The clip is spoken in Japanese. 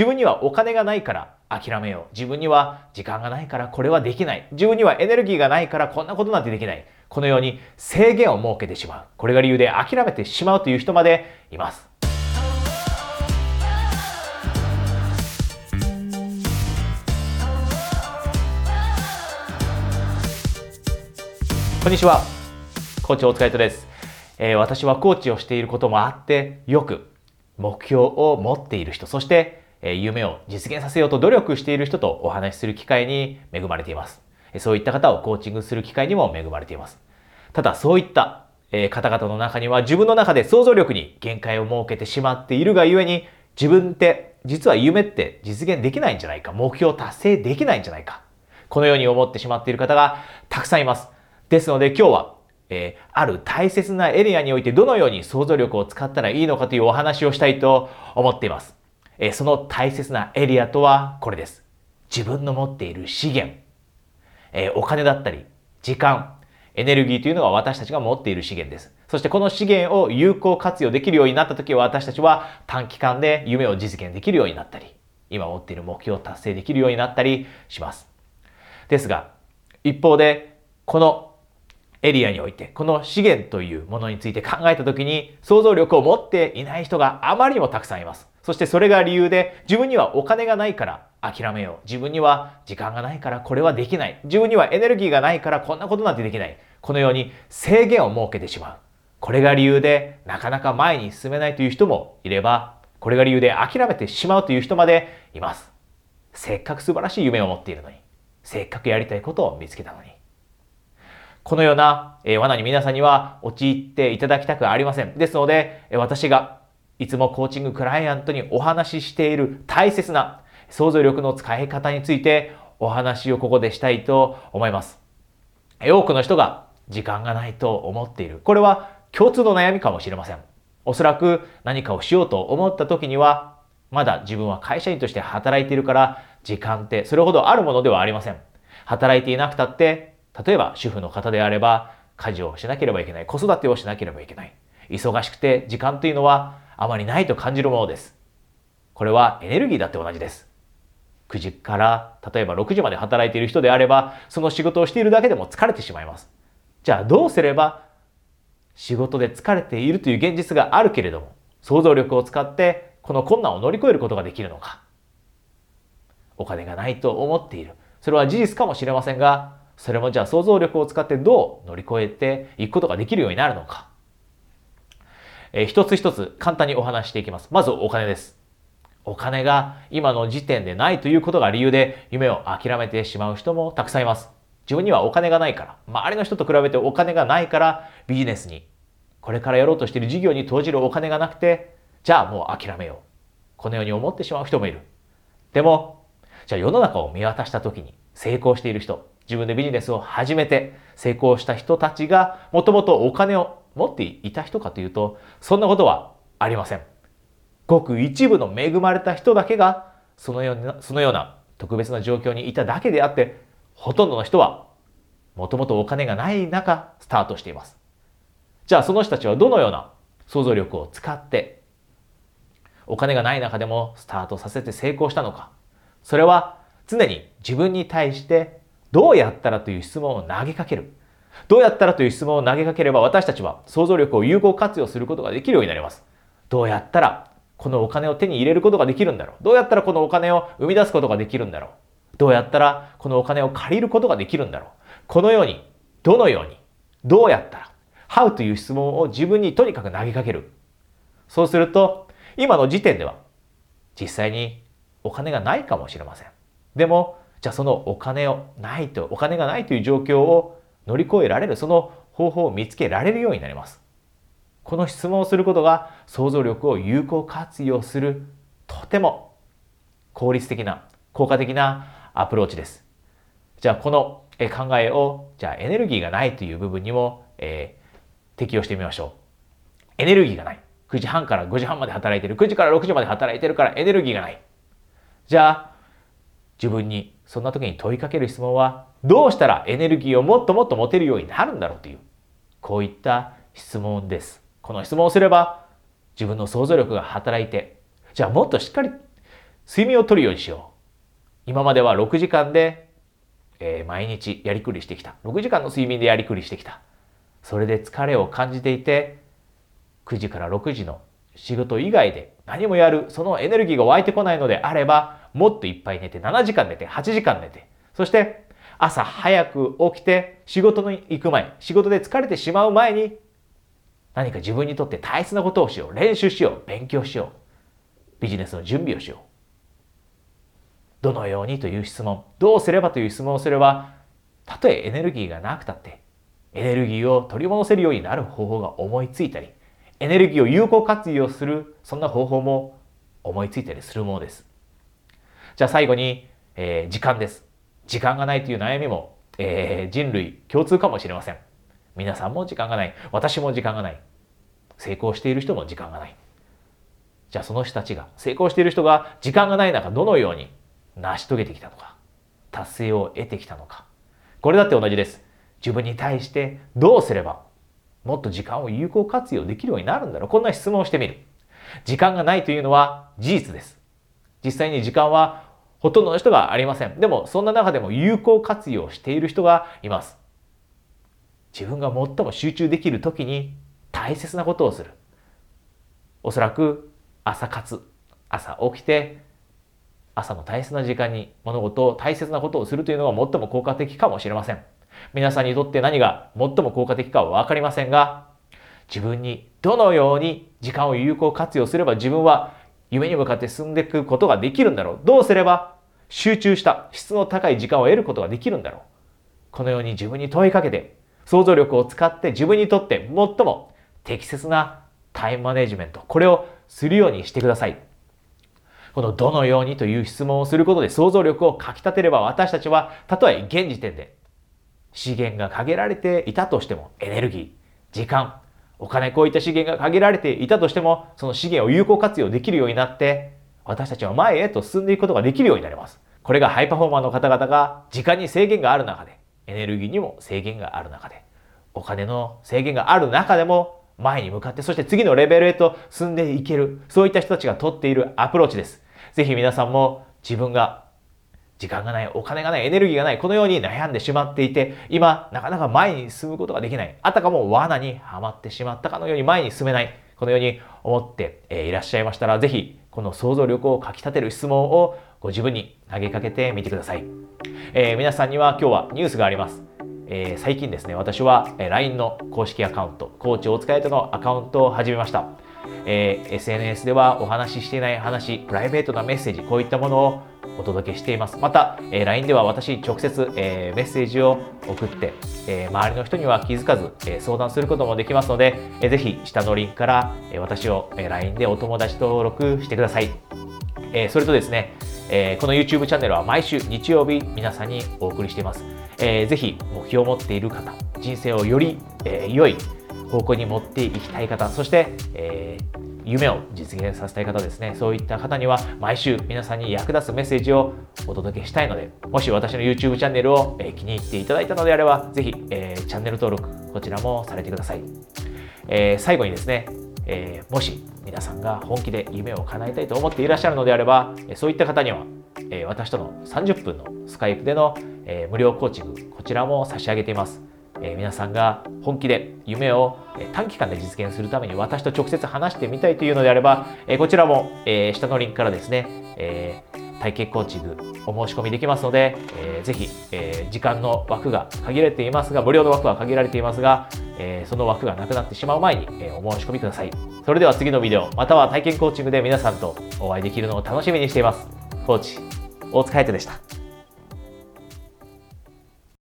自分にはお金がないから諦めよう。自分には時間がないからこれはできない。自分にはエネルギーがないからこんなことなんてできない。このように制限を設けてしまう。これが理由で諦めてしまうという人までいます。こんにちは。コーチ大塚糸です、えー、私はコーチをしていることもあって、よく目標を持っている人、そしてえ夢を実現させようと努力している人とお話しする機会に恵まれています。そういった方をコーチングする機会にも恵まれています。ただそういった方々の中には自分の中で想像力に限界を設けてしまっているがゆえに自分って実は夢って実現できないんじゃないか目標達成できないんじゃないかこのように思ってしまっている方がたくさんいます。ですので今日は、えー、ある大切なエリアにおいてどのように想像力を使ったらいいのかというお話をしたいと思っています。えその大切なエリアとはこれです。自分の持っている資源、えお金だったり、時間、エネルギーというのは私たちが持っている資源です。そしてこの資源を有効活用できるようになった時は私たちは短期間で夢を実現できるようになったり、今持っている目標を達成できるようになったりします。ですが、一方で、このエリアにおいて、この資源というものについて考えた時に想像力を持っていない人があまりにもたくさんいます。そしてそれが理由で自分にはお金がないから諦めよう。自分には時間がないからこれはできない。自分にはエネルギーがないからこんなことなんてできない。このように制限を設けてしまう。これが理由でなかなか前に進めないという人もいれば、これが理由で諦めてしまうという人までいます。せっかく素晴らしい夢を持っているのに、せっかくやりたいことを見つけたのに。このような、え罠に皆さんには陥っていただきたくありません。ですので、私がいつもコーチングクライアントにお話ししている大切な想像力の使い方についてお話をここでしたいと思います。多くの人が時間がないと思っている。これは共通の悩みかもしれません。おそらく何かをしようと思った時には、まだ自分は会社員として働いているから、時間ってそれほどあるものではありません。働いていなくたって、例えば主婦の方であれば、家事をしなければいけない、子育てをしなければいけない。忙しくて時間というのはあまりないと感じるものです。これはエネルギーだって同じです。9時から例えば6時まで働いている人であれば、その仕事をしているだけでも疲れてしまいます。じゃあどうすれば仕事で疲れているという現実があるけれども、想像力を使ってこの困難を乗り越えることができるのか。お金がないと思っている。それは事実かもしれませんが、それもじゃあ想像力を使ってどう乗り越えていくことができるようになるのか。えー、一つ一つ簡単にお話していきます。まずお金です。お金が今の時点でないということが理由で夢を諦めてしまう人もたくさんいます。自分にはお金がないから、周りの人と比べてお金がないからビジネスに、これからやろうとしている事業に投じるお金がなくて、じゃあもう諦めよう。このように思ってしまう人もいる。でも、じゃあ世の中を見渡した時に成功している人、自分でビジネスを始めて成功した人たちがもともとお金を持っていた人かというと、そんなことはありません。ごく一部の恵まれた人だけが、そのような、そのような特別な状況にいただけであって、ほとんどの人は、もともとお金がない中、スタートしています。じゃあその人たちはどのような想像力を使って、お金がない中でもスタートさせて成功したのか。それは常に自分に対してどうやったらという質問を投げかける。どうやったらという質問を投げかければ私たちは想像力を有効活用することができるようになります。どうやったらこのお金を手に入れることができるんだろうどうやったらこのお金を生み出すことができるんだろうどうやったらこのお金を借りることができるんだろうこのように、どのように、どうやったら、How という質問を自分にとにかく投げかける。そうすると、今の時点では実際にお金がないかもしれません。でも、じゃあそのお金をないと、お金がないという状況を乗り越えられる、その方法を見つけられるようになります。この質問をすることが想像力を有効活用するとても効率的な、効果的なアプローチです。じゃあこの考えを、じゃあエネルギーがないという部分にも、えー、適用してみましょう。エネルギーがない。9時半から5時半まで働いてる。9時から6時まで働いてるからエネルギーがない。じゃあ自分にそんな時に問いかける質問はどうしたらエネルギーをもっともっと持てるようになるんだろうというこういった質問です。この質問をすれば自分の想像力が働いてじゃあもっとしっかり睡眠をとるようにしよう。今までは6時間で、えー、毎日やりくりしてきた。6時間の睡眠でやりくりしてきた。それで疲れを感じていて、9時から6時の仕事以外で何もやる、そのエネルギーが湧いてこないのであれば、もっといっぱい寝て、7時間寝て、8時間寝て、そして朝早く起きて仕事に行く前、仕事で疲れてしまう前に何か自分にとって大切なことをしよう。練習しよう。勉強しよう。ビジネスの準備をしよう。どのようにという質問、どうすればという質問をすれば、たとえエネルギーがなくたって、エネルギーを取り戻せるようになる方法が思いついたり、エネルギーを有効活用する、そんな方法も思いついたりするものです。じゃあ最後に、えー、時間です。時間がないという悩みも、えー、人類共通かもしれません。皆さんも時間がない。私も時間がない。成功している人も時間がない。じゃあその人たちが、成功している人が時間がない中、どのように成し遂げてきたのか、達成を得てきたのか。これだって同じです。自分に対してどうすればもっと時間を有効活用できるようになるんだろう。こんな質問をしてみる。時間がないというのは事実です。実際に時間はほとんどの人がありません。でもそんな中でも有効活用している人がいます。自分が最も集中できる時に大切なことをする。おそらく朝活。朝起きて朝の大切な時間に物事を大切なことをするというのが最も効果的かもしれません。皆さんにとって何が最も効果的かはわかりませんが、自分にどのように時間を有効活用すれば自分は夢に向かって進んでいくことができるんだろう。どうすれば集中した質の高い時間を得ることができるんだろう。このように自分に問いかけて、想像力を使って自分にとって最も適切なタイムマネジメント、これをするようにしてください。このどのようにという質問をすることで想像力をかき立てれば私たちはたとえ現時点で資源が限られていたとしてもエネルギー、時間、お金こういった資源が限られていたとしてもその資源を有効活用できるようになって私たちは前へと進んでいくことができるようになります。これがハイパフォーマーの方々が時間に制限がある中でエネルギーにも制限がある中でお金の制限がある中でも前に向かってそして次のレベルへと進んでいけるそういった人たちがとっているアプローチです。ぜひ皆さんも自分が時間がない、お金がない、エネルギーがない、このように悩んでしまっていて、今、なかなか前に進むことができない。あたかも罠にはまってしまったかのように前に進めない。このように思っていらっしゃいましたら、ぜひ、この想像力をかき立てる質問をご自分に投げかけてみてください。えー、皆さんには今日はニュースがあります。えー、最近ですね、私は LINE の公式アカウント、コーチお疲れとのアカウントを始めました。えー、SNS ではお話ししていない話、プライベートなメッセージ、こういったものをお届けしています。また、えー、LINE では私直接、えー、メッセージを送って、えー、周りの人には気づかず、えー、相談することもできますので、えー、ぜひ下のリンクから、えー、私を、えー、LINE でお友達登録してください。えー、それとですね、えー、この YouTube チャンネルは毎週日曜日皆さんにお送りしています。えー、ぜひ目標を持っている方、人生をより、えー、良い方向に持っていきたい方、そして、えー、夢を実現させたい方ですね、そういった方には毎週皆さんに役立つメッセージをお届けしたいので、もし私の YouTube チャンネルを、気に入っていただいたのであれば、ぜひ、えー、チャンネル登録、こちらもされてください。えー、最後にですね、えー、もし皆さんが本気で夢を叶えたいと思っていらっしゃるのであれば、そういった方には、え私との30分のスカイプでの、え無料コーチング、こちらも差し上げています。え皆さんが本気で夢を短期間で実現するために私と直接話してみたいというのであれば、えこちらも、え下のリンクからですね、え体験コーチングお申し込みできますので、えー、ぜひ、えー、時間の枠が限られていますが、無料の枠は限られていますが、えー、その枠がなくなってしまう前に、えお申し込みください。それでは次のビデオ、または体験コーチングで皆さんとお会いできるのを楽しみにしています。コーチ、大塚海人でした。